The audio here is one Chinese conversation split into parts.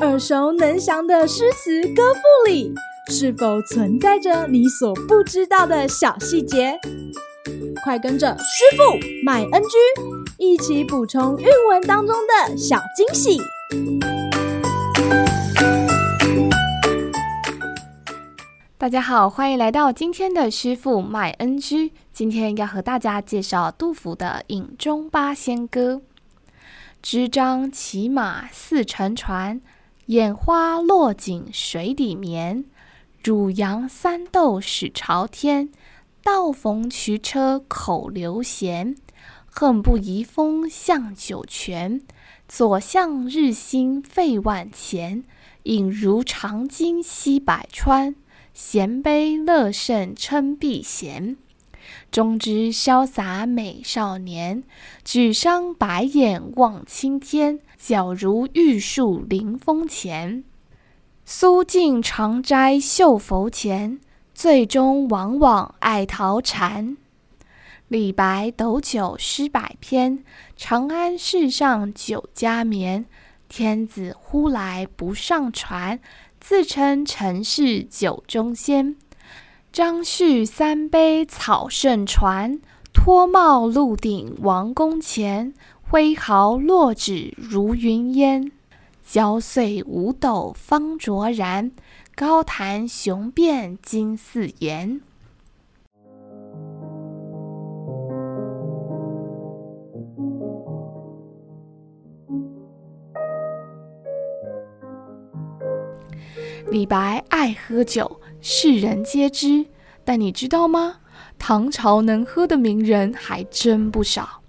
耳熟能详的诗词歌赋里，是否存在着你所不知道的小细节？快跟着师傅麦恩居一起补充韵文当中的小惊喜！大家好，欢迎来到今天的师傅麦恩居。今天要和大家介绍杜甫的《饮中八仙歌》：支张骑马似乘船。眼花落井水底眠，汝阳三斗始朝天。道逢渠车口流涎，恨不移风向酒泉。左相日兴费万钱，饮如长鲸吸百川。衔杯乐甚称避嫌，中之潇洒美少年。举觴白眼望青天。皎如玉树临风前，苏晋长斋绣佛前，醉中往往爱陶禅。李白斗酒诗百篇，长安市上酒家眠。天子呼来不上船，自称臣是酒中仙。张旭三杯草圣传，脱帽露顶王宫前。挥毫落纸如云烟，焦遂五斗方卓然。高谈雄辩今似言。李白爱喝酒，世人皆知。但你知道吗？唐朝能喝的名人还真不少。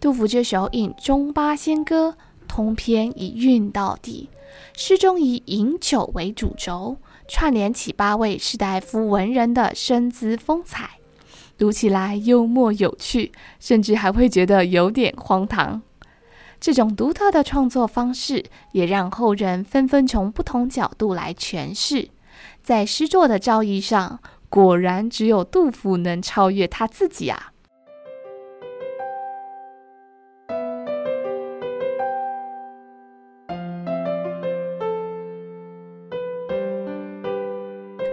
杜甫这首《饮中八仙歌》，通篇以韵到底，诗中以饮酒为主轴，串联起八位士大夫文人的身姿风采，读起来幽默有趣，甚至还会觉得有点荒唐。这种独特的创作方式，也让后人纷纷从不同角度来诠释。在诗作的造诣上，果然只有杜甫能超越他自己啊！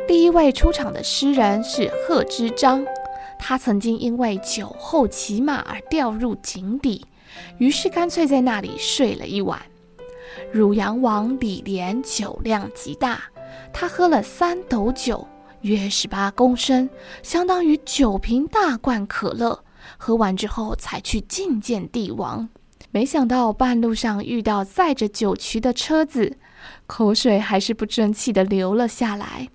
第一位出场的诗人是贺知章，他曾经因为酒后骑马而掉入井底，于是干脆在那里睡了一晚。汝阳王李廉酒量极大，他喝了三斗酒，约十八公升，相当于九瓶大罐可乐。喝完之后才去觐见帝王，没想到半路上遇到载着酒曲的车子，口水还是不争气地流了下来。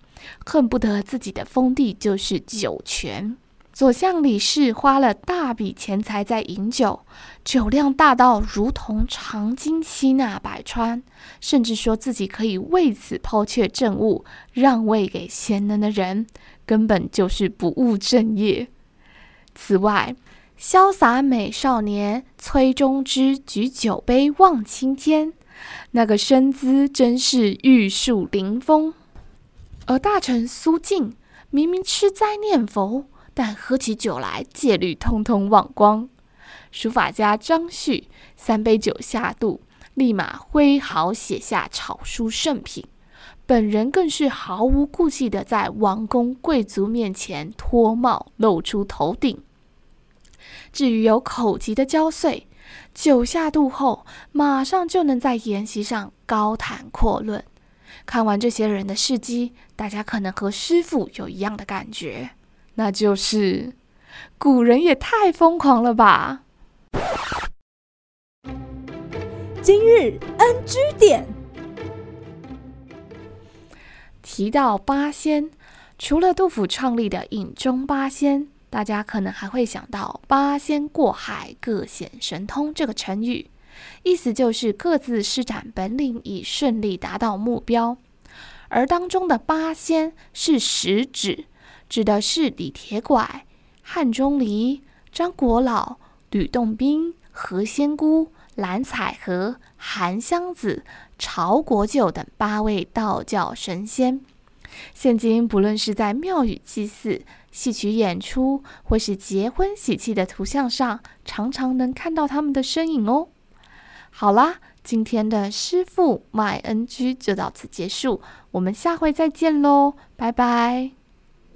恨不得自己的封地就是酒泉。左相李氏花了大笔钱财在饮酒，酒量大到如同长鲸吸纳百川，甚至说自己可以为此抛却政务，让位给贤能的人，根本就是不务正业。此外，潇洒美少年崔中之举酒杯望青天，那个身姿真是玉树临风。而大臣苏晋明明吃斋念佛，但喝起酒来戒律通通忘光。书法家张旭三杯酒下肚，立马挥毫写下草书圣品，本人更是毫无顾忌地在王公贵族面前脱帽露出头顶。至于有口疾的焦遂，酒下肚后马上就能在筵席上高谈阔论。看完这些人的事迹，大家可能和师傅有一样的感觉，那就是古人也太疯狂了吧！今日 NG 点提到八仙，除了杜甫创立的饮中八仙，大家可能还会想到“八仙过海，各显神通”这个成语。意思就是各自施展本领，以顺利达到目标。而当中的八仙是实指，指的是李铁拐、汉钟离、张果老、吕洞宾、何仙姑、蓝采和、韩湘子、曹国舅等八位道教神仙。现今不论是在庙宇祭祀、戏曲演出，或是结婚喜庆的图像上，常常能看到他们的身影哦。好啦，今天的师傅麦 NG 就到此结束，我们下回再见喽，拜拜。